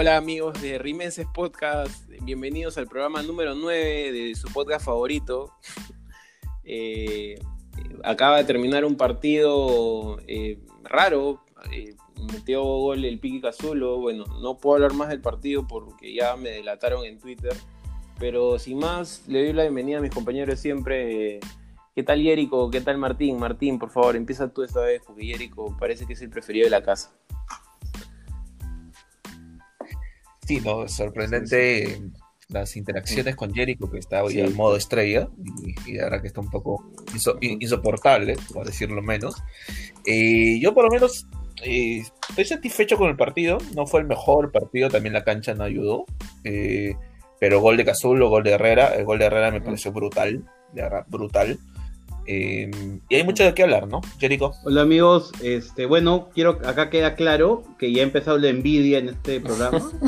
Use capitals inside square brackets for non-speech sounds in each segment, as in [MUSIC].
Hola, amigos de Rimenses Podcast, bienvenidos al programa número 9 de su podcast favorito. [LAUGHS] Eh, acaba de terminar un partido eh, raro, eh, metió gol el Piqui Cazulo, bueno, no puedo hablar más del partido porque ya me delataron en Twitter, pero sin más, le doy la bienvenida a mis compañeros siempre. ¿Qué tal Jerico? ¿Qué tal Martín? Martín, por favor, empieza tú esta vez porque Jerico parece que es el preferido de la casa. Sí, no, sorprendente las interacciones con Jericho, que está hoy en modo estrella, y, y, ahora que está un poco insoportable, por decirlo menos. Eh, yo por lo menos eh, estoy satisfecho con el partido, no fue el mejor partido, también la cancha no ayudó, eh, pero gol de Cazulo, gol de Herrera, el gol de Herrera me pareció brutal, de verdad, brutal. Y hay mucho de qué hablar, ¿no, Jericho? Hola amigos, este, bueno, quiero acá queda claro que ya ha empezado la envidia en este programa. [LAUGHS]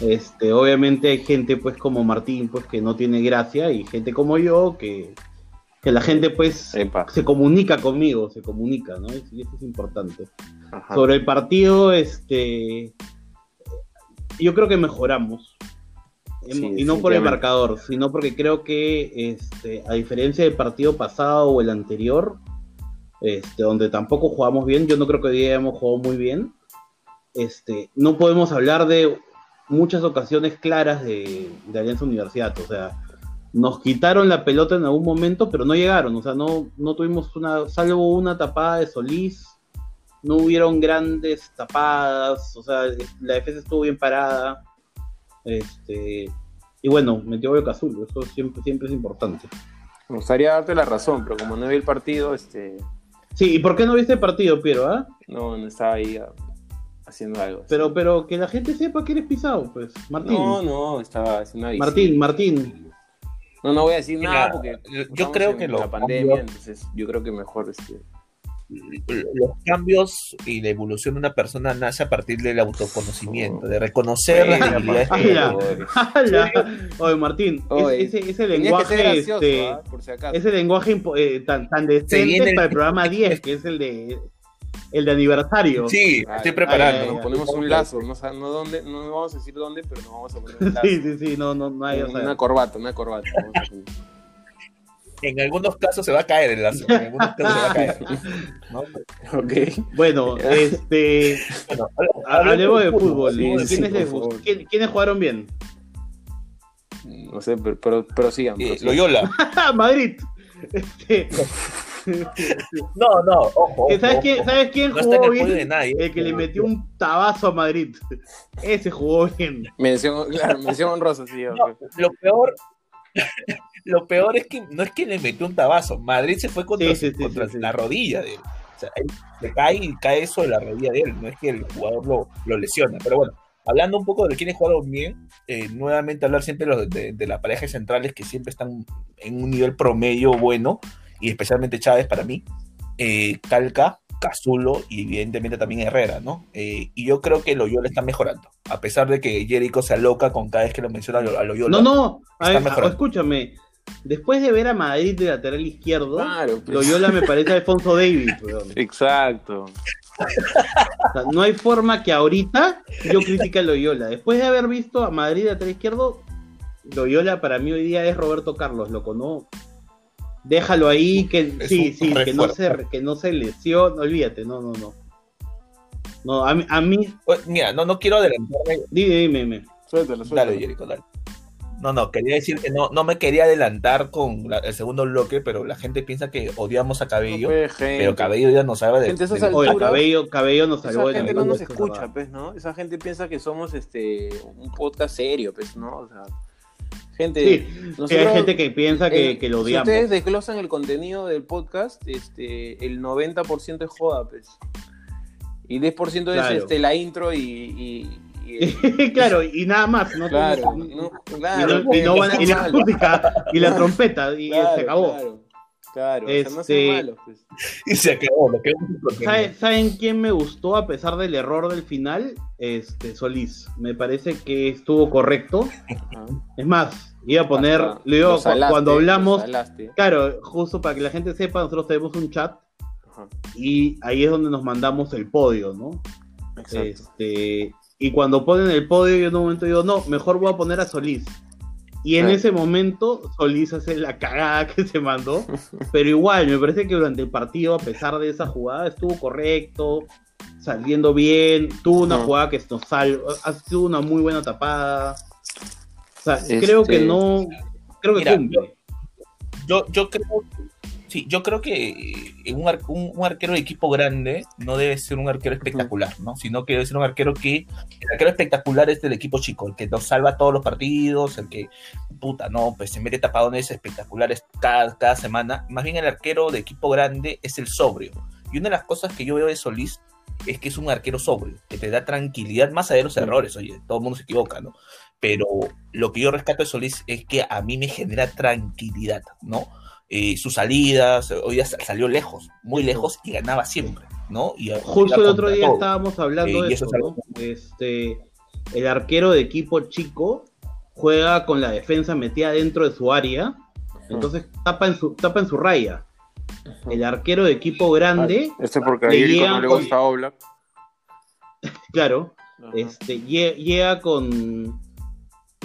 Este, obviamente hay gente pues como Martín pues que no tiene gracia y gente como yo que, que la gente pues se comunica conmigo, se comunica, ¿no? Y eso es importante. Sobre el partido, este, yo creo que mejoramos. Y no por el marcador, sino porque creo que este, a diferencia del partido pasado o el anterior, este, donde tampoco jugamos bien, yo no creo que hoy día hemos jugado muy bien. Este, no podemos hablar de muchas ocasiones claras de, Alianza Universidad. O sea, nos quitaron la pelota en algún momento, pero no llegaron. O sea, no, no tuvimos una, salvo una tapada de Solís, no hubieron grandes tapadas. O sea, la defensa estuvo bien parada. Este, y bueno, metió Boca Azul, eso siempre, siempre es importante. Me gustaría darte la razón, pero como no vi el partido, este. Sí, ¿y por qué no viste el partido, Piero? Ah? No, no estaba ahí haciendo algo. Pero, pero que la gente sepa que eres pisado, pues, Martín. No, no, estaba haciendo una Martín, Martín. No, no voy a decir nada porque yo creo que la pandemia, entonces yo creo que mejor este los cambios y la evolución de una persona nace a partir del autoconocimiento, de reconocer las debilidades Oye, Martín, ese, ese lenguaje, este, ¿ah? ese lenguaje eh, tan, tan decente para el programa [LAUGHS] 10, que es el de el de aniversario. Sí, estoy preparando. nos ponemos un lazo, no, no, dónde, no vamos a decir dónde, pero nos vamos a poner un [LAUGHS] lazo. sí, sí, sí, no, no, no hay. Una, corbata, una corbata. En algunos casos se va a caer el lazo, en algunos casos se va a caer. [LAUGHS] ¿no? Okay. Bueno, [LAUGHS] este. Bueno, hablemos de fútbol. ¿Quiénes, ¿Quiénes, jugaron bien? No sé, pero, pero, pero sigan. Eh, Loyola. [LAUGHS] Madrid. Este, no, no, ojo. ¿Sabes quién, ¿sabes quién jugó bien? el que le metió un tabazo a Madrid. Ese jugó bien. Mención, claro, mención honrosa, sí. lo peor. Lo peor es que no es que le metió un tabazo. Madrid se fue contra, contra la rodilla de él. O sea, le cae y cae eso de la rodilla de él. No es que el jugador lo, lo lesiona. Pero bueno, hablando un poco de quiénes jugaron bien, eh, nuevamente hablar siempre de, de, de las parejas centrales que siempre están en un nivel promedio bueno y especialmente Chávez para mí, eh, Calca, Cazulo y evidentemente también Herrera, ¿no? Eh, y yo creo que Loyola está mejorando, a pesar de que Jericho se aloca con cada vez que lo menciona a Loyola. No, no, escúchame, después de ver a Madrid de lateral izquierdo, pues. Loyola me parece a Alfonso Davis. [LAUGHS] Exacto. no hay forma que ahorita yo critique a Loyola. Después de haber visto a Madrid de lateral izquierdo, Loyola para mí hoy día es Roberto Carlos, loco, ¿no? Déjalo ahí, que sí, sí, que no, se, que no se lesione, olvídate, no, no, no. No, a mí. A mí... Mira, no, no quiero adelantarme. Dime, dime, dime. Suéltalo, suéltalo. Dale, Jericho, dale. No, no, quería decir que no, no me quería adelantar con el segundo bloque, pero la gente piensa que odiamos a Cabello, pero Cabello ya no sabe de, gente, de... Cabello, Cabello nos salvó Esa gente no nos escucha, pues, ¿no? Esa gente piensa que somos este un podcast serio, pues, ¿no? O sea, Gente, sí, hay gente que piensa que, que lo odiamos. Si ustedes desglosan el contenido del podcast, este, el 90% es joda, pues. Y 10% es este, la intro y, [LAUGHS] claro, [LAUGHS] y nada más, ¿no? Claro, claro. Y, la música y la trompeta, y se acabó. Claro. Claro, este... pues. Y se acabó, lo que ¿Saben quién me gustó a pesar del error del final? Este, Solís. Me parece que estuvo correcto. Es más, iba a poner, le digo, cuando hablamos, claro, justo para que la gente sepa, nosotros tenemos un chat y ahí es donde nos mandamos el podio, ¿no? Este, Y cuando ponen el podio, yo en un momento digo, no, mejor voy a poner a Solís. Y en ese momento Solís hace la cagada que se mandó. Pero igual, me parece que durante el partido, a pesar de esa jugada, estuvo correcto, saliendo bien, tuvo una jugada que nos salva, tuvo una muy buena tapada. O sea, creo que este, no, creo que cumple. Yo, yo creo Sí, yo creo que un, un, arquero de equipo grande no debe ser un arquero espectacular, ¿no? Sino que debe ser un arquero que. El arquero espectacular es del equipo chico, el que nos salva todos los partidos, el que, puta, no, pues se mete tapadones espectaculares cada, cada semana. Más bien el arquero de equipo grande es el sobrio. Y una de las cosas que yo veo de Solís es que es un arquero sobrio, que te da tranquilidad más allá de los errores, oye, todo el mundo se equivoca, ¿no? Pero lo que yo rescato de Solís es que a mí me genera tranquilidad, ¿no? Eh, sus salidas, hoy día salió lejos, muy lejos y ganaba siempre, ¿no? Y Justo el otro día estábamos hablando eh, de eso, este, el arquero de equipo chico juega con la defensa metida dentro de su área, entonces tapa en su, tapa en su raya. El arquero de equipo grande. Este porque a no le gusta Oblak. [LAUGHS] claro. Este, llega con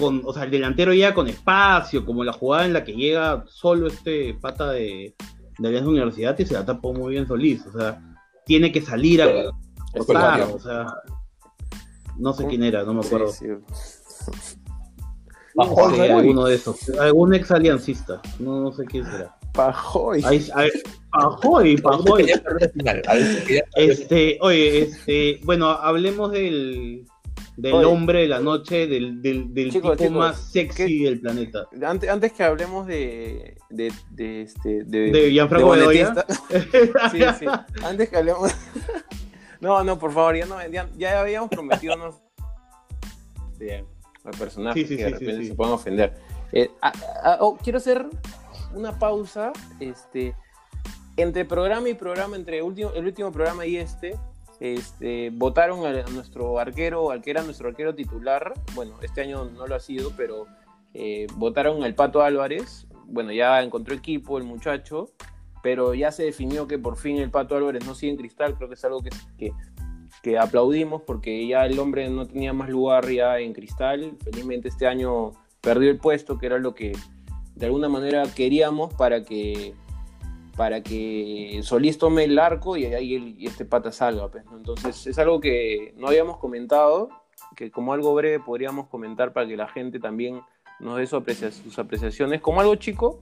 o sea, el delantero llega con espacio, como la jugada en la que llega solo este pata de, de Alianza Universidad y se la tapó muy bien Solís, o sea, tiene que salir a cortar, o sea, no sé quién era, no me acuerdo. Sí, alguno de esos, algún ex aliancista, no, no sé quién será. Pajoy. Pajoy, Pajoy. Este, oye, este, bueno, hablemos del del hombre de la noche, del, del, del tipo más sexy del planeta. Antes, antes que hablemos de. de, de este. De, de Gianfranco Bedoya. [LAUGHS] sí, sí. [LAUGHS] Antes que hablemos. no, no, por favor, ya, no, ya, ya habíamos prometido unos. De, personajes que de repente se puedan ofender. Eh, oh, quiero hacer una pausa. Este. Entre programa y programa, entre último, el último programa y este, este, votaron a, nuestro arquero, al que era nuestro arquero titular, bueno, este año no lo ha sido, pero eh, votaron al Pato Álvarez, bueno, ya encontró equipo el muchacho, pero ya se definió que por fin el Pato Álvarez no sigue en cristal, creo que es algo que, que, que aplaudimos porque ya el hombre no tenía más lugar ya en cristal, felizmente este año perdió el puesto, que era lo que de alguna manera queríamos para que para que Solís tome el arco y ahí este pata salga. Pues, Entonces es algo que no habíamos comentado, que como algo breve podríamos comentar para que la gente también nos dé sus apreciaciones, como algo chico.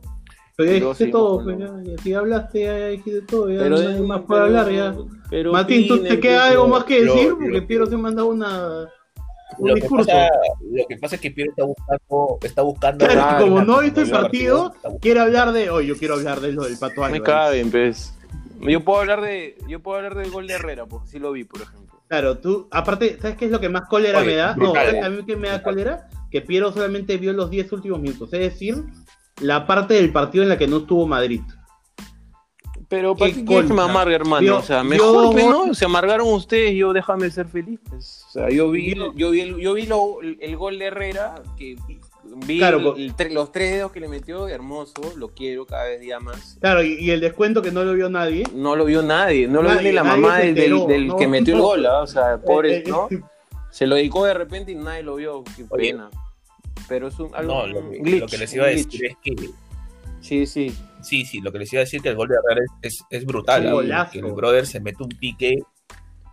Pero ya dijiste todo, pues, si hablaste, ya dijiste todo, ya pero, no más puede hablar. Ya. Pero Martín, ¿tú te queda algo más que decir? porque Piero se manda una lo Que pasa, lo que pasa es que Piero está buscando, está buscando. como no viste el partido, quiere hablar de. Hoy yo quiero hablar de lo del Pato Me caben, pues. Yo puedo hablar de. Yo puedo hablar del gol de Herrera, porque sí lo vi, por ejemplo. Claro, tú, aparte, ¿sabes qué es lo que más cólera me da? No, ¿sabes a mí que me da cólera? Que Piero solamente vio los 10 últimos minutos, es decir, la parte del partido en la que no estuvo Madrid. Pero ¿para qué quieres que me amargue, hermano? o sea, mejor que no, se amargaron ustedes, yo déjame ser feliz. Pues. O sea, yo vi, yo vi, el, yo vi el gol de Herrera, que vi los tres dedos que le metió, hermoso, lo quiero cada vez día más. Claro, y, el descuento que no lo vio nadie. No lo vio nadie, no lo vio ni la mamá del, del, que metió el gol, ¿ah? o sea, pobre, eh, eh, ¿no? Se lo dedicó de repente y nadie lo vio, qué pena. Pero es un, algo, no, lo, lo que les iba a decir es que Sí, sí. Sí, sí, lo que les iba a decir que el gol de Herrera es, es, brutal. que el brother se mete un pique,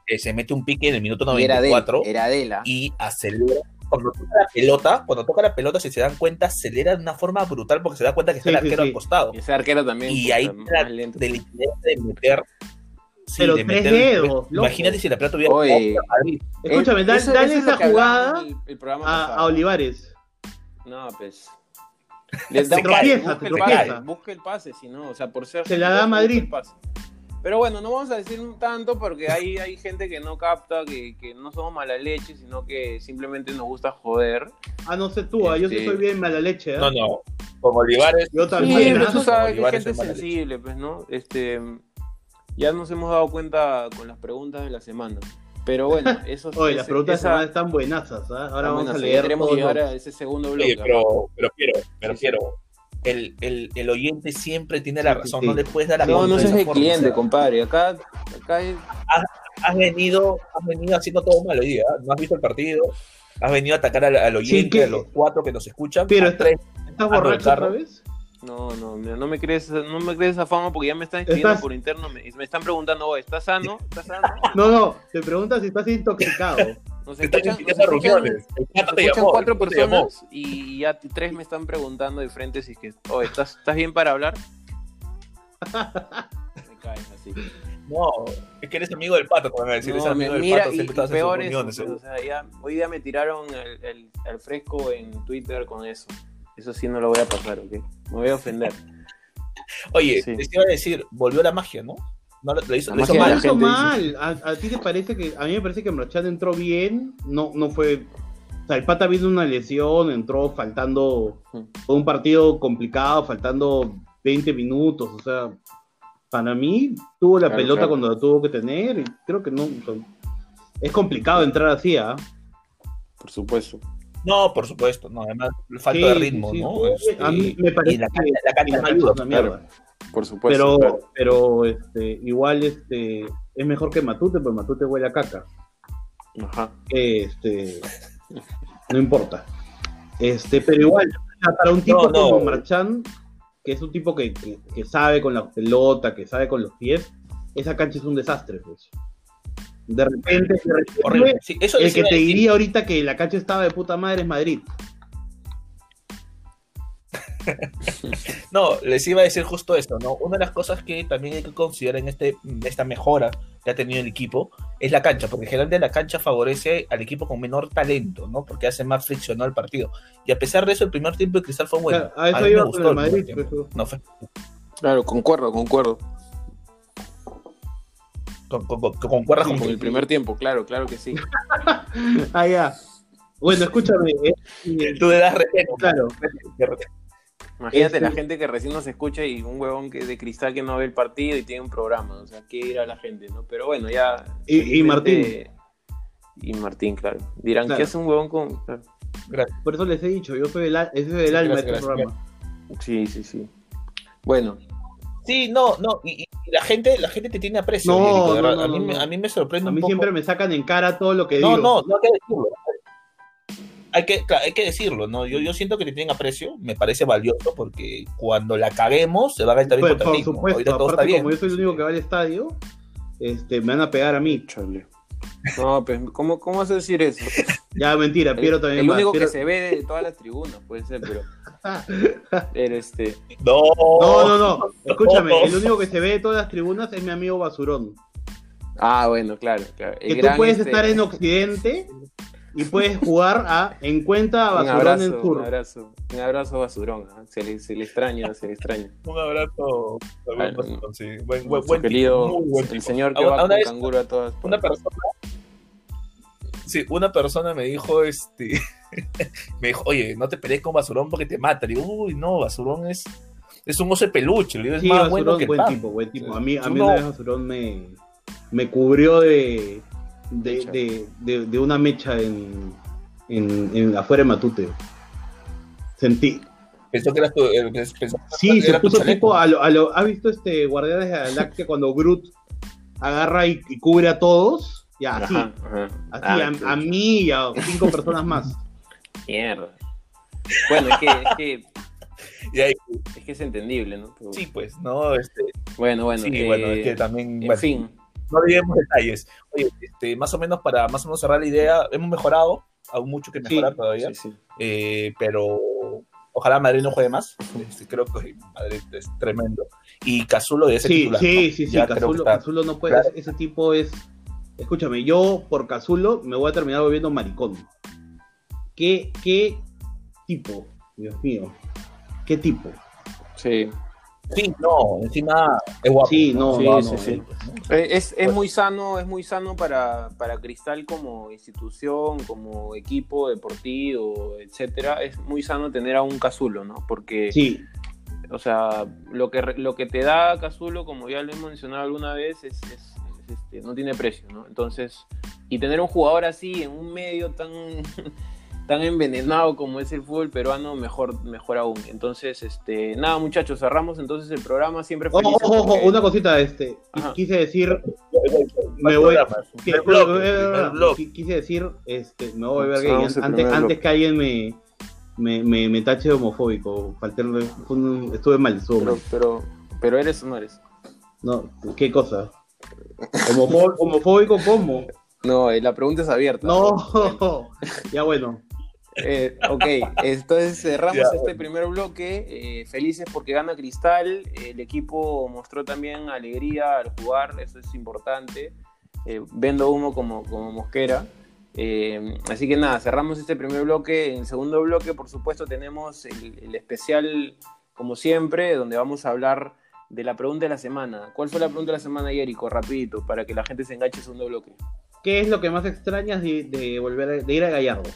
eh, se mete un pique en el minuto 94 era de, era y acelera. Cuando toca la pelota, cuando toca la pelota, si se dan cuenta, acelera de una forma brutal porque se da cuenta que está el arquero al costado. ese arquero también. Y ahí la de meter pero tres dedos. Imagínate si la pelota hubiera. Oye, Escúchame, dale, esa jugada a, Olivares. No, pues. Le da, tropieza, busca, busca el pase, si no, o sea, por ser. Se la da a Madrid. Pero bueno, no vamos a decir tanto porque hay, hay gente que no capta, que, que, no somos mala leche, sino que simplemente nos gusta joder. Ah, no sé tú, ah, yo sí este, soy bien mala leche. ¿eh? No, no. Como Olivares. Yo también. Sí, tú sabes que gente sensible, pues, ¿no? Este, ya nos hemos dado cuenta con las preguntas de la semana. Pero bueno, [LAUGHS] eso Oye, las preguntas esa... están buenazas, ¿eh? Ahora vamos a leer. Queremos llegar a ese segundo bloque. pero, pero quiero, pero quiero. el, el, el, oyente siempre tiene la razón, no le puedes dar la No, no seas el cliente, compadre. Acá, acá has, venido, has venido haciendo todo mal hoy día. ¿eh? No has visto el partido, has venido a atacar al, oyente, a los cuatro que nos escuchan. Pero ¿estás borracho otra vez? No, no, no me crees, no me crees esa fama porque ya me están escribiendo por interno me, me están preguntando, oh, ¿estás sano? ¿Estás sano? [LAUGHS] No, no, te preguntas si estás intoxicado. Nos escuchan, nos escuchan, nos escuchan cuatro personas y ya tres me están preguntando de frente si es que, oh, ¿estás, ¿estás bien para hablar? [LAUGHS] me caes así. No, es que eres amigo del pato, como me decir, no, eres amigo del mira, pato, siempre y, estás peor en sus o sea, ya, hoy día me tiraron el, el, el fresco en Twitter con eso. Eso sí no lo voy a pasar, ¿ok? Me voy a ofender. [LAUGHS] Oye, sí. te iba a decir, volvió la magia, ¿no? No lo, hizo, lo hizo mal. Lo hizo mal. ¿A, ¿A, ti te parece que.? A mí me parece que Mrochat entró bien. No, no fue. O sea, el pata vino una lesión, entró faltando. Fue un partido complicado, faltando 20 minutos. O sea, para mí, tuvo la claro, pelota claro. cuando la tuvo que tener. Y creo que no. Es complicado entrar así, ¿ah? ¿eh? Por supuesto. No, por supuesto, no, además falta sí, de ritmo, sí, ¿no? Este, a mí me parece y la cancha, la cancha no ayuda, una mierda. Por supuesto. Pero, claro. pero este, igual este, es mejor que Matute, porque Matute huele a caca. Ajá. Este, no importa. Este, pero igual, para un tipo no, no. como Marchand, que es un tipo que, que, que, sabe con la pelota, que sabe con los pies, esa cancha es un desastre, pues. De repente, de repente sí, eso el que te diría ahorita que la cancha estaba de puta madre es Madrid. [LAUGHS] no, les iba a decir justo esto, ¿no? Una de las cosas que también hay que considerar en este, esta mejora que ha tenido el equipo es la cancha, porque generalmente la cancha favorece al equipo con menor talento, ¿no? Porque hace más friccionado el partido. Y a pesar de eso, el primer tiempo de Cristal fue bueno. Claro, a eso a mí me gustó el Madrid, no fue. Claro, concuerdo, concuerdo. Con, con, con, concuerdas con, con el primer tiempo, claro, claro que sí. [LAUGHS] ah, ya. Bueno, escúchame. Eh, Tú le das respeto. Claro. Imagínate es, la gente que recién nos escucha y un huevón que de cristal que no ve el partido y tiene un programa. O sea, ¿qué ir a la gente, no? Pero bueno, ya. Y, y Martín. Y Martín, claro. Dirán, claro. ¿qué hace un huevón con.? Claro. Gracias. Por eso les he dicho, yo soy el, ese es el alma de este programa. Sí, sí, sí. Bueno, Sí, no, no, y, y, la gente, la gente te tiene aprecio. No, no, no, a, mí, a, mí, me sorprende a mí un poco. siempre me sacan en cara todo lo que no, digo. No, no, hay que decirlo. Hay que, claro, hay que decirlo, ¿no? Yo, yo siento que te tienen aprecio, me parece valioso, porque cuando la caguemos se va a ver también pues, Por supuesto, Ahorita todo está bien. como yo soy el único que va al estadio, este, me van a pegar a mí. Chale. No, pues, ¿cómo, ¿cómo vas a decir eso? ya, mentira, Piero también El único Piero... que se ve de todas las tribunas, puede ser, pero... [LAUGHS] pero este... No, no, no, no. Escúchame, el único que se ve de todas las tribunas es mi amigo Basurón. Ah, bueno, claro, claro. El que tú puedes este... estar en Occidente y puedes jugar a En cuenta a Basurón abrazo, en Sur. Un abrazo, un abrazo a Basurón, ¿eh? se, le, se le extraña, se le extraña. un abrazo a Ah, Basurón, sí. Buen, buen, buen querido, tipo, muy buen el tipo. señor que A- va a con vez- canguro a todas Una persona. Sí, una persona me dijo, este. [LAUGHS] me dijo, oye, no te pelees con Basurón porque te mata. Le digo, uy, no, Basurón es. Es un oso de peluche. Le digo, es Sí, más Basurón, bueno que buen pan. tipo, buen tipo. A mí, a mí no. una vez Basurón me, me cubrió de, de, de, de, de una mecha en, en, en afuera de Matute. Sentí. Pensó que eras tu. eh, pensó que Sí, se puso tipo a lo, a lo- ¿Has visto este Guardianes de la Galaxia cuando Groot agarra y, y cubre a todos? Ya, así. Ajá, ajá. Así, Ah, a, mí y a cinco personas más. Mierda. Bueno, es que, es que, [LAUGHS] Y ahí, es que es entendible, ¿no? Pero- sí, pues, no, este, Bueno, bueno. sí, eh, bueno, es que también, En bueno, fin, no olvidemos detalles. Oye, este, más o menos para más o menos cerrar la idea, hemos mejorado, aún mucho que mejorar Sí, todavía, sí, sí. eh, pero ojalá Madrid no juegue más. Este, creo que Madrid es tremendo. Y Cazulo de ese Sí, titular. sí, ¿no? sí, sí, Cazulo, está- Cazulo no puede, claro. ese tipo es... Escúchame, yo por Cazulo me voy a terminar volviendo maricón. ¿Qué, qué tipo? Dios mío. ¿Qué tipo? Sí. Sí, no, encima es guapo. Sí, no, Sí, no, sí, no, sí. ¿no? Eh, Es, es Pues- muy sano, es muy sano para, para Cristal como institución, como equipo deportivo, etcétera. Es muy sano tener a un Cazulo, ¿no? Porque, Sí, o sea, lo que, re- lo que te da Cazulo, como ya lo he mencionado alguna vez, es, es- es, este, no tiene precio, ¿no? Entonces, y tener un jugador así en un medio tan, tan envenenado como es el fútbol peruano, mejor, mejor aún. Entonces, este, nada, muchachos, cerramos entonces el programa. Siempre Ojo, ojo, ojo, una cosita, este, quise decir, me voy, quise decir, este, me voy a ver gay, antes, antes que alguien me, me, me, me tache homofóbico, falté, estuve mal, estuve pero, Pero, pero eres o no eres. No, ¿qué cosa? ¿Homofóbico cómo? No, eh, la pregunta es abierta. No, [LAUGHS] ya bueno. Eh, ok, entonces cerramos este primer bloque. Eh, felices porque gana Cristal. El equipo mostró también alegría al jugar, eso es importante. vendo humo como, como mosquera. así que nada, cerramos este primer bloque. En el segundo bloque, por supuesto, tenemos el, especial, como siempre, donde vamos a hablar de la pregunta de la semana. ¿Cuál fue la pregunta de la semana, Yerico? Rapidito, para que la gente se enganche el segundo bloque. ¿Qué es lo que más extrañas de, volver de ir a Gallardo?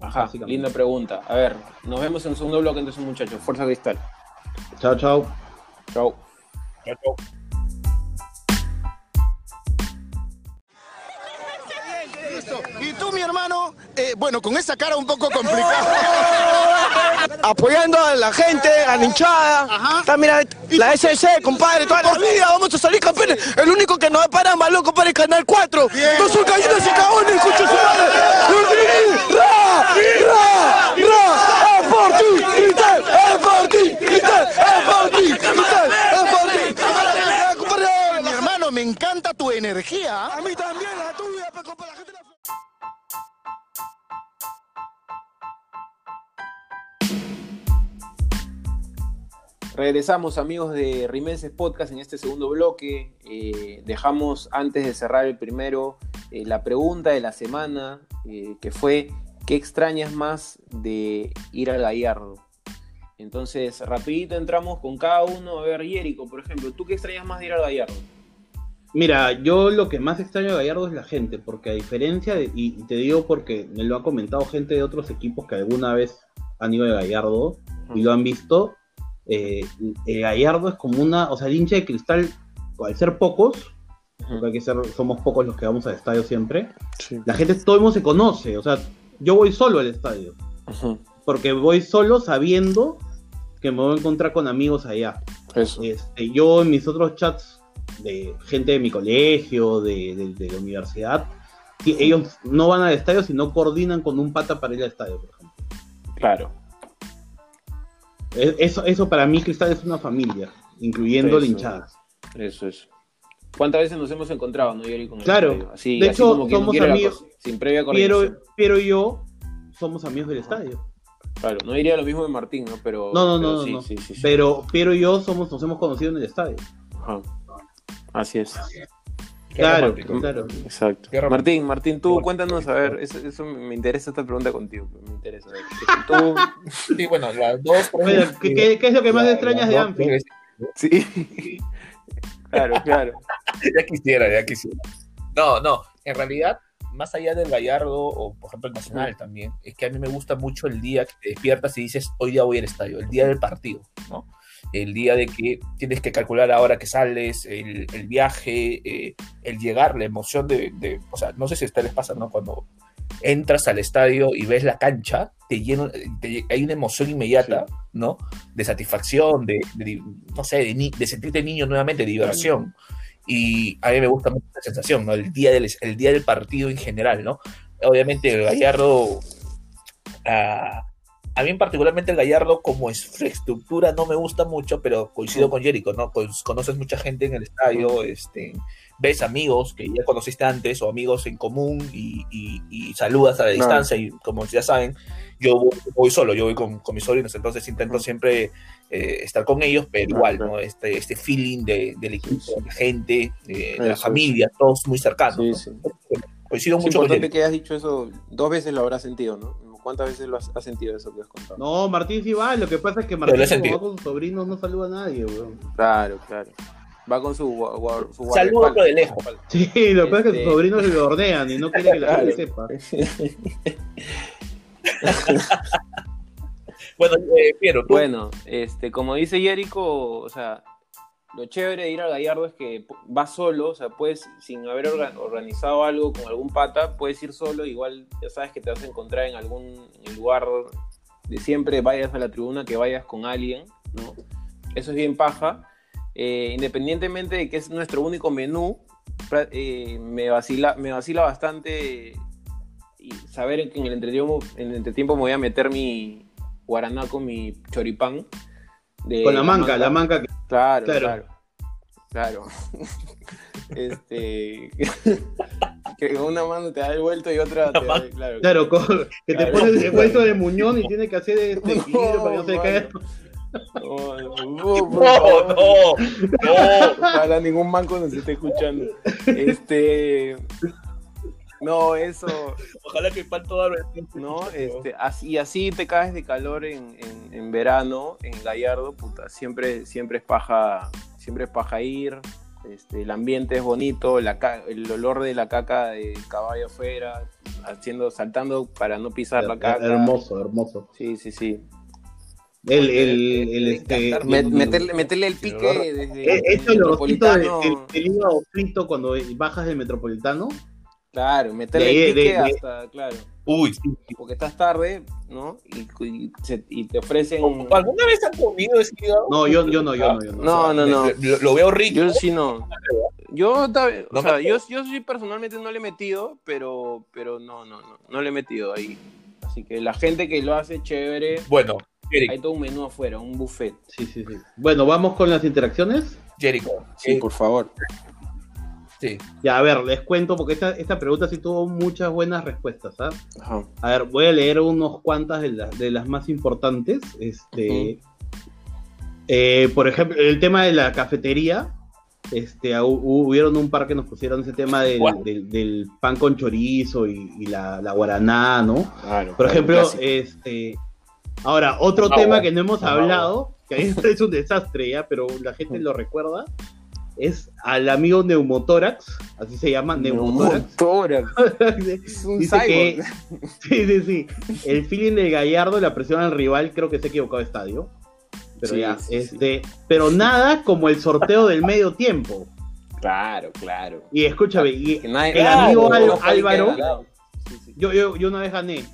Ajá, linda pregunta. A ver, nos vemos en el segundo bloque entonces, muchachos. Fuerza Cristal. Chao, chao. Chao. Chao, chao. Y tú, mi hermano, eh, bueno, con esa cara un poco complicada. [LAUGHS] Apoyando a la gente, a la hinchada. Ajá. mira, la SC, compadre, toda la vida vamos a salir campeones. El único que nos va a parar más loco para el Canal 4. No son gallinas y cagones, escucha su madre. ¡Ra! ¡Ra! ¡Ra! ¡Es por ti, Cristal! ¡Es por ti! ¡Es por ti! ¡Es por ti! Mi hermano, me encanta tu energía. A mí también, la tuya, para la gente. Regresamos amigos de Rimenses Podcast en este segundo bloque. Eh, dejamos antes de cerrar el primero eh, la pregunta de la semana eh, que fue ¿qué extrañas más de ir al Gallardo? Entonces rapidito entramos con cada uno. A ver, Yérico, por ejemplo, ¿tú qué extrañas más de ir al Gallardo? Mira, yo lo que más extraño de Gallardo es la gente, porque a diferencia, de, y te digo porque me lo ha comentado gente de otros equipos que alguna vez han ido de Gallardo y lo han visto, eh, Gallardo es como una, o sea, el hincha de cristal, al ser pocos, porque hay que ser, somos pocos los que vamos al estadio siempre, la gente, todo el mundo se conoce, o sea, yo voy solo al estadio, porque voy solo sabiendo que me voy a encontrar con amigos allá. Este, yo en mis otros chats de gente de mi colegio, de, la universidad, ellos no van al estadio, sino coordinan con un pata para ir al estadio, por ejemplo. Claro. Eso, eso para mí, Cristal es una familia, incluyendo linchadas. Eso es. ¿Cuántas veces nos hemos encontrado, no, Yori, con Claro, así, de hecho, somos amigos. sin previa pero, pero yo somos amigos del estadio. Claro, no diría lo mismo de Martín, ¿no? Pero, no, no, no, sí, Sí, pero, pero yo somos, nos hemos conocido en el estadio. Ajá. Así es. Claro, claro. Exacto. Martín, Martín, tú cuéntanos, a ver, eso, me interesa esta pregunta contigo, me interesa. Tú... [LAUGHS] Sí, bueno, las dos... ¿qué, ¿qué, es lo que más extrañas de Anfield? Sí, [LAUGHS] claro, claro. [LAUGHS] ya quisiera, ya quisiera. No, no, en realidad, más allá del Gallardo o, por ejemplo, el Nacional también, es que a mí me gusta mucho el día que te despiertas y dices, hoy día voy al estadio, el día del partido, ¿no? El día de que tienes que calcular ahora que sales, el, viaje, eh, el llegar, la emoción de, o sea, no sé si a ustedes les pasa, ¿no? Cuando entras al estadio y ves la cancha, te lleno, hay una emoción inmediata, ¿no? De satisfacción, de, no sé, de, sentirte niño nuevamente, de diversión. Y a mí me gusta mucho esa sensación, ¿no? El día del, el día del partido en general, ¿no? Obviamente el Gallardo... Ah, a mí particularmente el Gallardo como infraestructura no me gusta mucho, pero coincido con Jericho, ¿no? Conoces mucha gente en el estadio, este, ves amigos que ya conociste antes o amigos en común y, saludas a la distancia y como ya saben, yo voy, solo, yo voy con, mis sobrinos, entonces intento siempre eh, estar con ellos, pero igual, ¿no? Este, este feeling de, del equipo, de la gente, de, la familia, todos muy cercanos. Coincido mucho con importante que has dicho eso, dos veces lo habrás sentido, ¿no? ¿Cuántas veces lo has, sentido eso que has contado? No, Martín sí va, lo que pasa es que Martín va con sus sobrinos no saluda a nadie, weón. Claro, claro. Va con su, su Saludo de lejos. Sí, lo que pasa es que sus este- sobrinos se lo ordenan y no quiere que la gente sepa. [LAUGHS] bueno, eh, Piero, Bueno, este, como dice Jericho, o sea, lo chévere de ir al Gallardo es que vas solo, o sea, puedes, sin haber organizado algo con algún pata, puedes ir solo, igual ya sabes que te vas a encontrar en algún lugar de siempre, vayas a la tribuna, que vayas con alguien, ¿no? Eso es bien paja. Eh, independientemente de que es nuestro único menú, eh, me, vacila, me vacila bastante saber que en el entretiempo, en el entretiempo me voy a meter mi guaraná con mi choripán. Con la, manca, la manca. Claro, claro. Claro. [LAUGHS] este. [LAUGHS] que con una mano te da el vuelto y otra te da, [LAUGHS] claro. Claro, que te pones el vuelto de muñón y tiene que hacer este equilibrio para que no se caiga. No, no, no, no, no, para ningún manco nos esté escuchando. Este, no, eso. [LAUGHS] Ojalá que para todo No, este, así, así te caes de calor en, en, verano, en Gallardo, puta, siempre, siempre es paja, siempre es paja ir. Este, el ambiente es bonito, la, el olor de la caca de caballo afuera, haciendo, saltando para no pisar la caca. Hermoso, hermoso. Sí, sí, sí. El, el, el, este, meterle, meterle, el pique desde eh, el, metropolitano. El, hígado frito cuando bajas del metropolitano. Claro, meterle el pique hasta, claro. Uy, porque estás tarde, ¿no? Y, y, te ofrecen. ¿Alguna vez han comido ese hígado? No, yo, yo no, yo no. Yo no, no, no. Lo, veo rico. Yo sí no. Yo, o sea, yo, yo sí personalmente no le he metido, pero, pero no, no, no, no le he metido ahí. Así que la gente que lo hace chévere. Bueno, hay todo un menú afuera, un buffet. Sí, sí, sí. Bueno, vamos con las interacciones. Jericho. Sí, por favor. Sí. Ya, a ver, les cuento, porque esta, esta pregunta sí tuvo muchas buenas respuestas. ¿ah? A ver, voy a leer unos cuantas de, de las más importantes. Este, eh, por ejemplo, el tema de la cafetería. Este, hubieron un par que nos pusieron ese tema del, del, pan con chorizo y, la, la, guaraná, ¿no? Claro, por ejemplo, este, ahora, otro tema que no hemos hablado, que ahí [LAUGHS] es un desastre ya, pero la gente lo recuerda, es al amigo Neumotórax, así se llama, Neumotórax. [LAUGHS] es un Dice que, [LAUGHS] sí, sí, sí. El feeling del Gallardo, la presión al rival, creo que se ha equivocado de estadio. Pero ya, este, pero nada como el sorteo del medio tiempo. Claro, claro. Y escúchame, y el amigo Álvaro, yo, yo, yo una vez gané.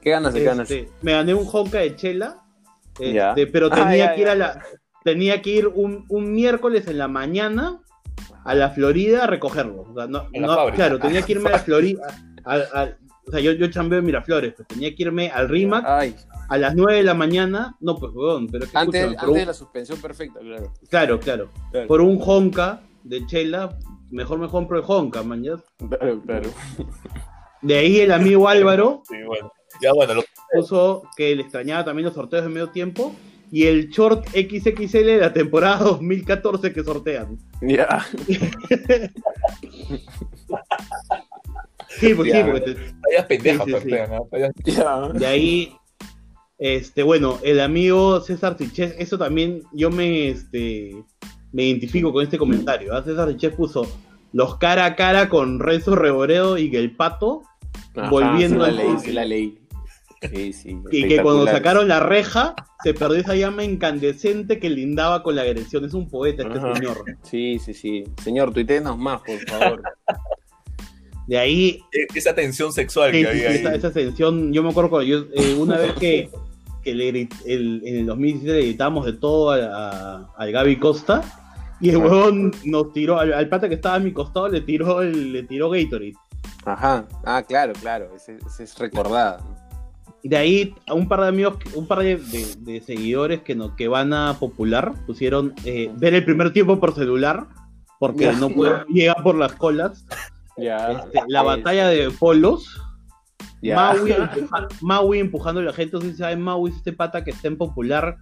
¿Qué ganas? ¿Qué ganas? Este, me gané un honka de chela, este, pero ah, tenía que ir a la tenía que ir un, un miércoles en la mañana a la Florida a recogerlo. claro, tenía que irme a la [LAUGHS] Florida. o sea, yo, yo chambeo en Miraflores, pues tenía que irme al RIMAC a las 9 de la mañana. No, pues, weón, pero es que Antes, antes de la suspensión perfecta, claro. Claro, claro. Por un Honka de chela, mejor me compro el Honka, mañana. Claro, claro. De ahí el amigo Álvaro. Sí, bueno. Ya, bueno, lo... puso que le extrañaba también los sorteos de medio tiempo y el short XXL de la temporada 2014 que sortean. Ya. [LAUGHS] sí, pues sí, porque pendeja, De ahí, este, bueno, el amigo César Siches, eso también yo me, este, me identifico con este comentario. ¿ah? César Siches puso los cara a cara con Renzo Reboredo y el Pato volviendo a la ley, la ley. Sí, sí, [LAUGHS] y que cuando sacaron la reja, se perdió esa llama incandescente que lindaba con la agresión. Es un poeta este señor. Sí, sí, sí. Señor, tuitenos más, por favor. De ahí. E-, esa tensión sexual que había esa, Esa tensión, yo me acuerdo yo, eh, una vez que, que le, el, en el 2017 le gritamos de todo al Gaby Costa. Y el huevón nos tiró, al, pata que estaba a mi costado le tiró el, le tiró Gatorade. Ajá, ah, claro, claro, ese, es recordado de ahí a un par de amigos, un par de, seguidores que, no, que van a popular pusieron eh, ver el primer tiempo por celular, porque no puede [LAUGHS] llegar por las colas. Este, la batalla de polos. [LAUGHS] Maui, empujando a la gente. si saben, Maui es este pata que está en popular,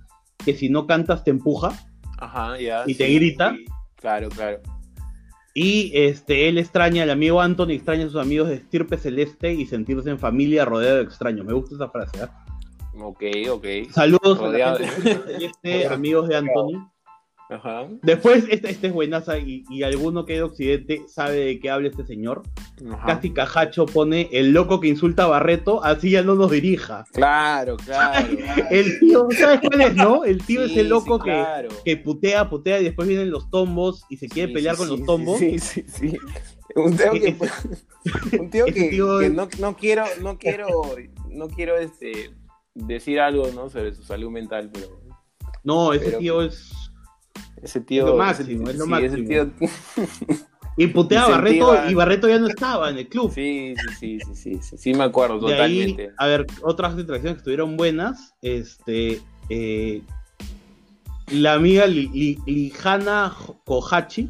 que si no cantas te empuja. Ajá, ya. Y te grita. Claro, claro. Y este, él extraña, el amigo Anthony extraña a sus amigos de estirpe celeste y sentirse en familia rodeado de extraños. Me gusta esa frase, ¿eh? Ok, ok. Saludos a la gente de [LAUGHS] amigos de Anthony. Ajá. Después, este, este es buenaza y, y alguno que es de Occidente sabe de qué habla este señor. Ajá. Casi Cajacho pone el loco que insulta a Barreto, así ya no nos dirija. Claro, claro. [LAUGHS] El tío, ¿sabes cuál es, no? El tío Sí, es el loco sí, que, claro. que putea, putea y después vienen los tombos y se quiere Sí, pelear con los tombos. Sí, sí, sí. Un tío [LAUGHS] que, [LAUGHS] un tío Ese que, tío que es- no, no quiero, no quiero, no quiero este, decir algo ¿no? sobre su salud mental, pero No, ese Pero- tío es. Ese tío. Es lo máximo, es lo sí, máximo. ese tío. [LAUGHS] Y putea a Barreto y Barreto ya no estaba en el club. Sí, sí, sí, sí, sí, sí, me acuerdo De ahí, totalmente. a ver, otras interacciones que estuvieron buenas. Este. eh, la amiga Li- Li- Lijana Kohachi,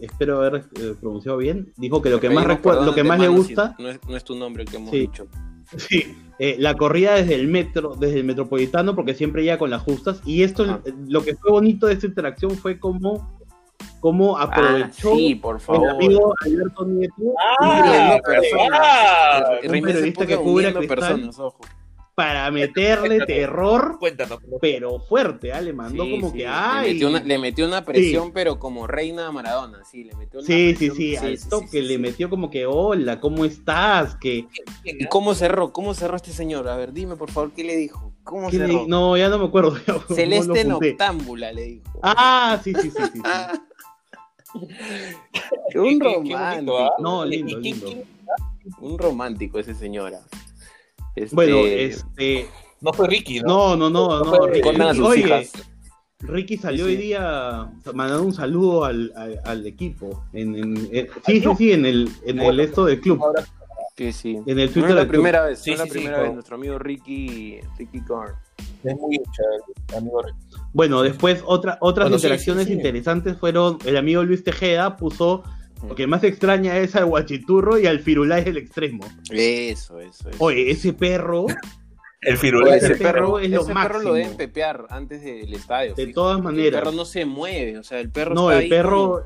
espero haber eh, pronunciado bien, dijo que lo que más lo que más le gusta, no, es, no es tu nombre el que hemos dicho. [LAUGHS] sí, eh, la corrida desde el metro, desde el metropolitano, porque siempre llega con las justas. Y esto, Ajá. eh, lo que fue bonito de esta interacción fue cómo, cómo Ah, aprovechó sí, por el favor. amigo Alberto Nieto Ah, Uniendo personas. ah, El Rimes se periodista que cubre uniendo Cristal. personas, ojo. Para meterle terror, Cuéntanos. pero fuerte, ¿ah? Le mandó Sí, como sí, que, le ¡ay! metió, una, le metió una presión, pero como reina a Maradona, sí, le metió una Sí, sí, presión, sí, al toque sí, le sí. metió como que, hola, ¿cómo estás? Que, ¿Y cómo cerró? ¿Cómo cerró este señor? A ver, dime por favor, ¿qué le dijo? ¿Cómo ¿qué le- cerró? No, ya no me acuerdo. [LAUGHS] Celeste. Noctámbula, le dijo. Ah, sí, sí, sí, sí. sí. [LAUGHS] Un romántico. ¿ah? No, ¿Y- lindo, lindo. Un romántico ese señor. Ah. Este, Bueno, este. No fue Ricky, ¿no? No, no, no, no. fue- Ricky, sus oye, hijas. Ricky salió Sí, hoy día mandando un saludo al, al, al equipo. En, en- en- sí, sí, sí, en el, en el esto del club. Sí, sí. En el No Twitter es la del club. primera vez, Sí, no es la primera vez. Nuestro amigo Ricky, Ricky Korn. Es muy hincha, el amigo Ricky. Bueno, después otra, otras Bueno, sí, interacciones sí, sí. interesantes fueron el amigo Luis Tejeda puso lo que más extraña es al guachiturro y al firulais del extremo. Eso, eso, eso. Oye, ese perro, [LAUGHS] El Oye, firulais. ese ese perro, perro es lo ese perro lo deben pepear antes del estadio. de todas El maneras. perro no se mueve, o sea, el perro No, está el ahí perro,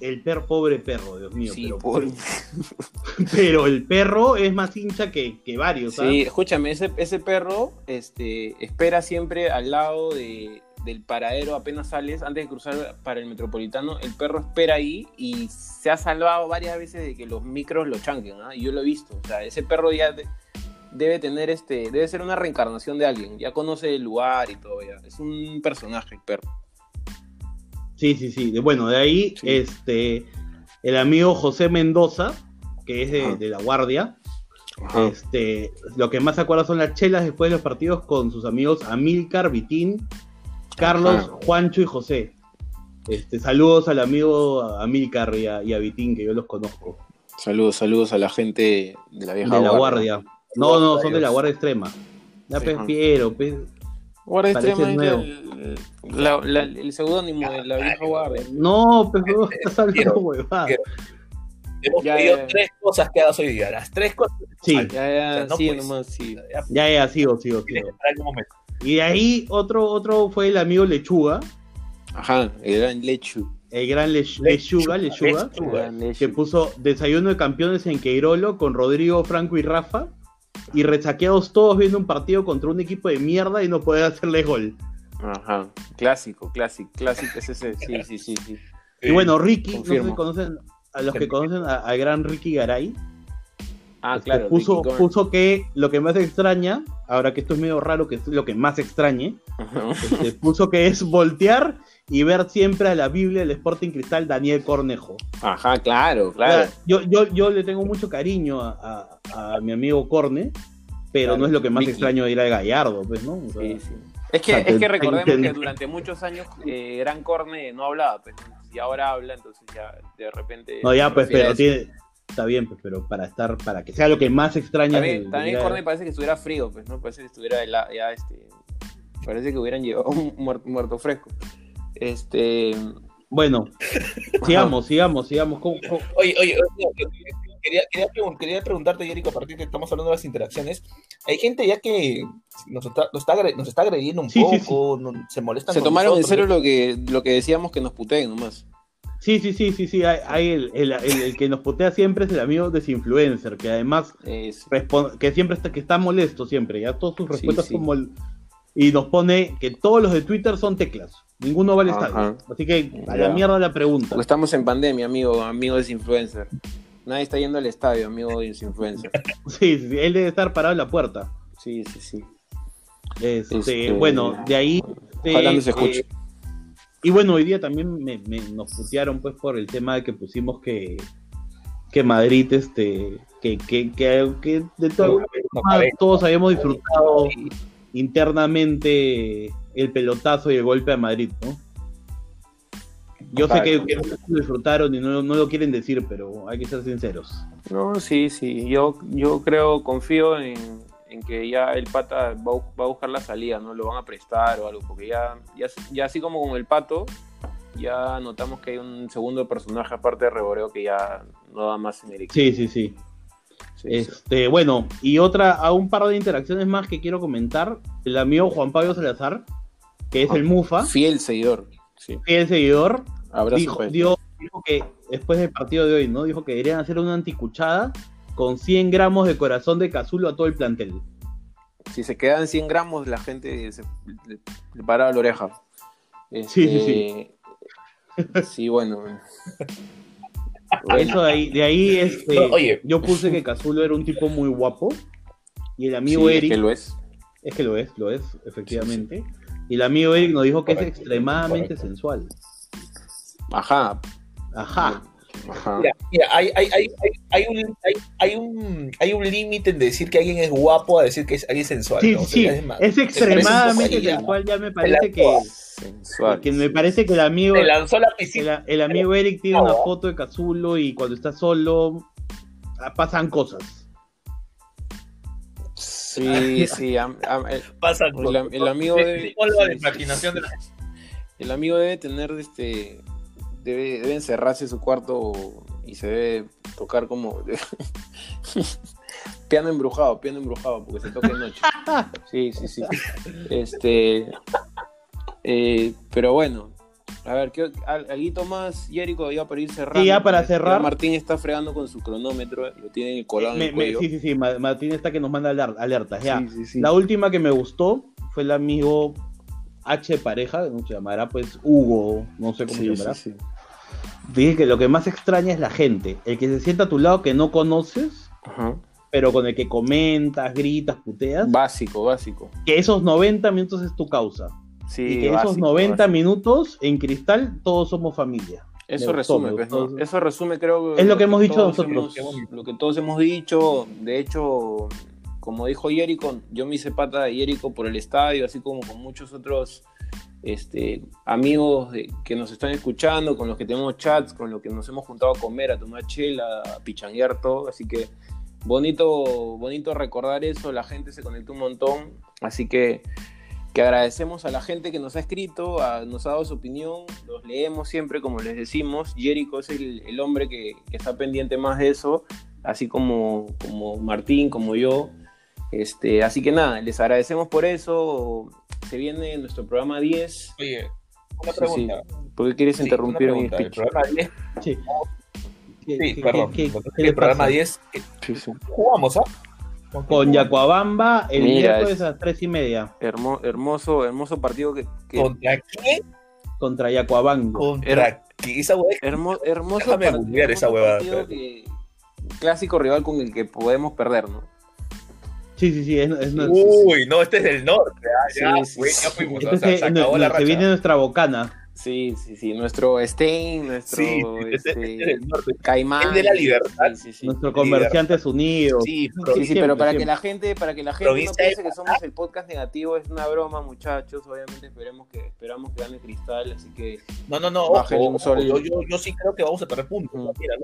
el perro, pobre perro, Dios mío. Sí, pero, pobre. [LAUGHS] pero el perro es más hincha que, que varios, ¿sabes? Sí, escúchame, ese, ese perro este, espera siempre al lado de, del paradero apenas sales, antes de cruzar para el metropolitano, el perro espera ahí y se ha salvado varias veces de que los micros lo chanquen, ¿ah? Y yo lo he visto, o sea, ese perro ya de- debe tener este, debe ser una reencarnación de alguien, ya conoce el lugar y todo, ya. es un personaje el perro. Sí, sí, sí. De- Bueno, de ahí, Sí. este, el amigo José Mendoza, que es de, La Guardia, Ajá. este, lo que más se acuerda son las chelas después de los partidos con sus amigos Amílcar, Vitín, Carlos, Ajá. Juancho y José. Este, saludos al amigo Amílcar y a, y a Vitín, que yo los conozco. Saludos, saludos a la gente de la vieja de la Guardia. No, no, son de la Guardia Extrema. Ya Sí, prefiero, pues. Guardia Parece Extrema es nuevo. el, la- la- el seudónimo de la vieja guardia. No, pero [LAUGHS] estás hablando huevada. Hemos Ya, pedido ya. tres cosas que hagas hoy día. Las tres cosas. Sí, Ya, ya, O sea, no sí, puedes- nomás, sí. Ya, ya, ya, sigo, sigo. Y de ahí otro, otro fue el amigo Lechuga, Ajá, el gran Lechu. el gran Lech- Lechuga, Lechuga, El gran que puso desayuno de campeones en Queirolo con Rodrigo, Franco y Rafa, y resaqueados todos viendo un partido contra un equipo de mierda y no poder hacerle gol. Ajá, clásico, clásico, clásico, es ese, sí, sí, sí, sí. Y bueno, Ricky, no sé si conocen, a los que conocen a- al gran Ricky Garay, Ah, este, claro, puso, Ricky puso que lo que más extraña, ahora que esto es medio raro, que es lo que más extrañe, [LAUGHS] este, puso que es voltear y ver siempre a la Biblia del Sporting Cristal Daniel Cornejo. Ajá, claro, claro. yo, yo, yo le tengo mucho cariño a, a- a mi amigo Corne, pero Claro, no es lo que más extraño de ir al Gallardo, pues, ¿no? O sea, Sí, sí. Es que, O sea, es que recordemos que durante muchos años eh, Gran Corne no hablaba, pues, y ahora habla, entonces ya de repente. No, ya, pues, pero tiene. Está bien, pues, pero para estar, para que sea lo que más extraña. También, también Corne parece que estuviera frío, pues, ¿no? Parece que estuviera hela- ya, este. Parece que hubieran llevado un muerto, muerto fresco. Este. Bueno, [LAUGHS] sigamos, sigamos, sigamos. ¿Cómo- cómo- Oye, oye, oye, quería, quería, pregun- quería preguntarte, Jerico, a partir de que estamos hablando de las interacciones, hay gente ya que nos está, nos está, agre- nos está agrediendo un Sí, sí, poco, no- se molestan Se con tomaron en serio lo que, lo que decíamos que nos puteen nomás. Sí, sí, sí, sí, sí. Hay, hay el, el- el- el que nos potea siempre es el amigo desinfluencer, que además que siempre está, que está molesto siempre, ya todas sus Sí, respuestas sí. son mol- y nos pone que todos los de Twitter son teclas. Ninguno va al estadio. Así que a la mierda la pregunta. Porque estamos en pandemia, amigo, amigo desinfluencer. Nadie está yendo al estadio, amigo desinfluencer. [LAUGHS] sí, sí, él debe estar parado en la puerta. Sí, sí, sí. Este, este Bueno, de ahí. Ojalá se escuche. Eh, y bueno, hoy día también me, nos putearon pues por el tema de que pusimos que, que Madrid, este, que, que, que, de todo, todos habíamos disfrutado internamente el pelotazo y el golpe a Madrid, ¿no? Yo sé que, no lo disfrutaron y no, lo quieren decir, pero hay que ser sinceros. No, sí, sí. Yo, yo creo, confío en, en que ya el pata va, a buscar la salida, ¿no? Lo van a prestar o algo, porque ya, ya, así como con el pato, ya notamos que hay un segundo personaje aparte de Reboreo que ya no da más en el equipo. Sí, sí, sí. este, Bueno, y otra, a un par de interacciones más que quiero comentar. El amigo Juan Pablo Salazar, que es el Mufa. Fiel seguidor. Fiel seguidor. Dijo, pues. dijo que después del partido de hoy, ¿no? Dijo que deberían hacer una anticuchada con 100 gramos de corazón de cazulo a todo el plantel. Si se quedan 100 gramos, la gente se le, paraba la oreja. sí, sí, sí. Este, sí, bueno. Eso de ahí, de ahí este, oye. yo puse que Cazulo era un tipo muy guapo. Y el amigo Eric. Es que lo es. Es que lo es, lo es, efectivamente. Y el amigo Eric nos dijo que es extremadamente sensual. Ajá. Ajá. Mira, hay, hay, hay, hay, un, hay, un, hay un límite en decir que alguien es guapo a decir que es alguien sensual. Sí, sí, es, extremadamente sensual, ya me parece que, sensual, que me parece que el amigo lanzó la piscina. El, amigo Eric tiene una foto de Cazulo y cuando está solo ah, pasan cosas. Sí, [LAUGHS] sí, pasan el, el, amigo debe, la imaginación de el amigo debe tener este debe, encerrarse en su cuarto y se debe tocar como [LAUGHS] piano embrujado, piano embrujado, porque se toca de noche. [LAUGHS] Sí, sí, sí. Este, eh, pero bueno, a ver, ¿qué, ¿algo más, Jericho, ya para ir cerrando? Sí, ya para cerrar. Martín está fregando con su cronómetro, lo tiene en el colado Sí, sí, sí, Martín está que nos manda alertas. Ya. La última que me gustó fue el amigo H pareja, se llamará pues Hugo, no sé cómo se llamará. Dije que lo que más extraña es la gente, el que se sienta a tu lado que no conoces, pero con el que comentas, gritas, puteas. Básico, básico. Que esos 90 minutos es tu causa. Sí, y que esos 90 minutos en cristal todos somos familia. Eso resume, pues, eso resume creo es lo, que, hemos dicho nosotros. lo que todos hemos dicho, de hecho, como dijo Jericho, yo me hice pata de Jericho por el estadio, así como con muchos otros este, amigos que nos están escuchando, con los que tenemos chats, con los que nos hemos juntado a comer, a tomar chela, a pichanguear todo. Así que bonito, bonito recordar eso, la gente se conectó un montón. Así que, que agradecemos a la gente que nos ha escrito, nos ha dado su opinión, los leemos siempre, como les decimos. Jericho es el, hombre que, está pendiente más de eso, así como, como Martín, como yo. Este, así que nada, les agradecemos por eso se viene nuestro programa 10. Oye, una pregunta. ¿Por qué quieres interrumpir en el programa 10. Sí. Sí, perdón. el programa 10. Jugamos, ¿ah? Con Yacuabamba el miércoles a las 3 y media. hermoso, hermoso partido que, ¿Contra quién? Contra Yacuabamba. ¿Contra Esa hueá. hermoso Déjame partido, esa huevada. clásico rival con el que podemos perder, ¿no? Sí, sí, sí. Es, es, Uy, no, este es del norte. Ah, ya, sí, ya fuimos. Este o sea, se acabó la racha. Se viene nuestra bocana. Sí, sí, sí. Nuestro Stein, nuestro sí, este, este, este Caimán. El de la libertad. Sí, sí, Nuestro Comerciantes Unidos. Sí, sí, sí, pero para que la gente, para que la gente no piense que somos el podcast negativo, es una broma, muchachos. Obviamente esperemos que, esperamos que gane Cristal, así que. No, no, no. Ojo, un sol. Yo, yo, yo, sí creo que vamos a perder puntos. Mira,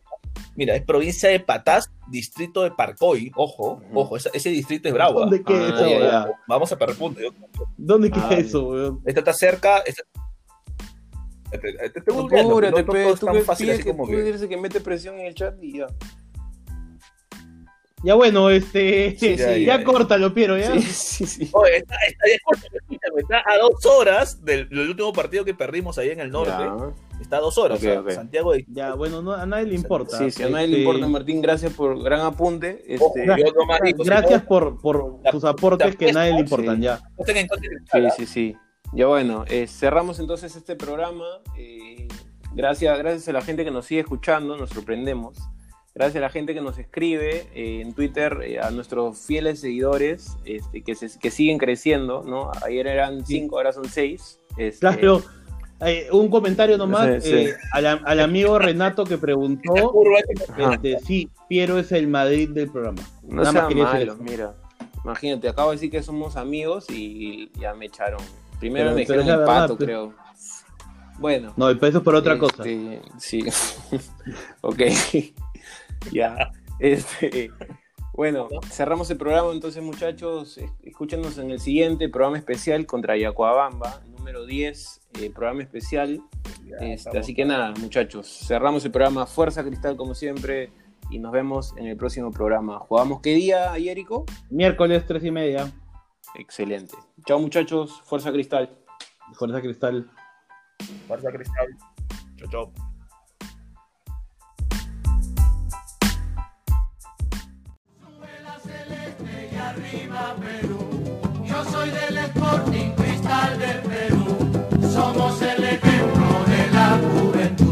Mira, es provincia de Patás, distrito de Parcoy. Ojo, ojo, ese, distrito es bravo. ¿Dónde queda ah, eso, Vamos a perder puntos. ¿Dónde queda ah, eso, weón? Esta está cerca. Esta... Te que mete presión en el chat y ya. Ya bueno, este. [LAUGHS] ya, córtalo, Piero, ya. Sí, sí, sí. Oye, está, está, está, a dos horas del, último partido que perdimos ahí en el norte. Está a dos horas. Santiago Ya, bueno, no, a nadie le importa. Sí, sí, a nadie le este, importa, Martín. Gracias por gran apunte. Este... gracias, por, por sus aportes que a nadie le importan, ya. Sí, sí, sí. Ya bueno, eh, cerramos entonces este programa. Eh, gracias, gracias a la gente que nos sigue escuchando, nos sorprendemos. Gracias a la gente que nos escribe eh, en Twitter, eh, a nuestros fieles seguidores este, que, se, que siguen creciendo, ¿no? Ayer eran cinco, ahora son seis. Este, claro, eh, un comentario nomás al, amigo Renato que preguntó, [LAUGHS] este, sí, Piero es el Madrid del programa. No Nada malo, mira. Imagínate, acabo de decir que somos amigos y ya me echaron. Primero me dijeron el pato, pues. creo. Bueno. No, el peso es por otra cosa. Sí. [LAUGHS] ok. [LAUGHS] ya. Este, bueno, cerramos el programa entonces, muchachos. Escúchenos en el siguiente programa especial contra Yacuabamba, número 10, eh, programa especial. Este, así que nada, muchachos, cerramos el programa Fuerza Cristal como siempre y nos vemos en el próximo programa. ¿Jugamos qué día, Ayérico? Miércoles, tres y media. Excelente. Chao, muchachos. Fuerza Cristal. Fuerza Cristal. Fuerza Cristal. Chao, chao. Yo soy del Sporting Cristal de Perú, somos el ejemplo de la juventud.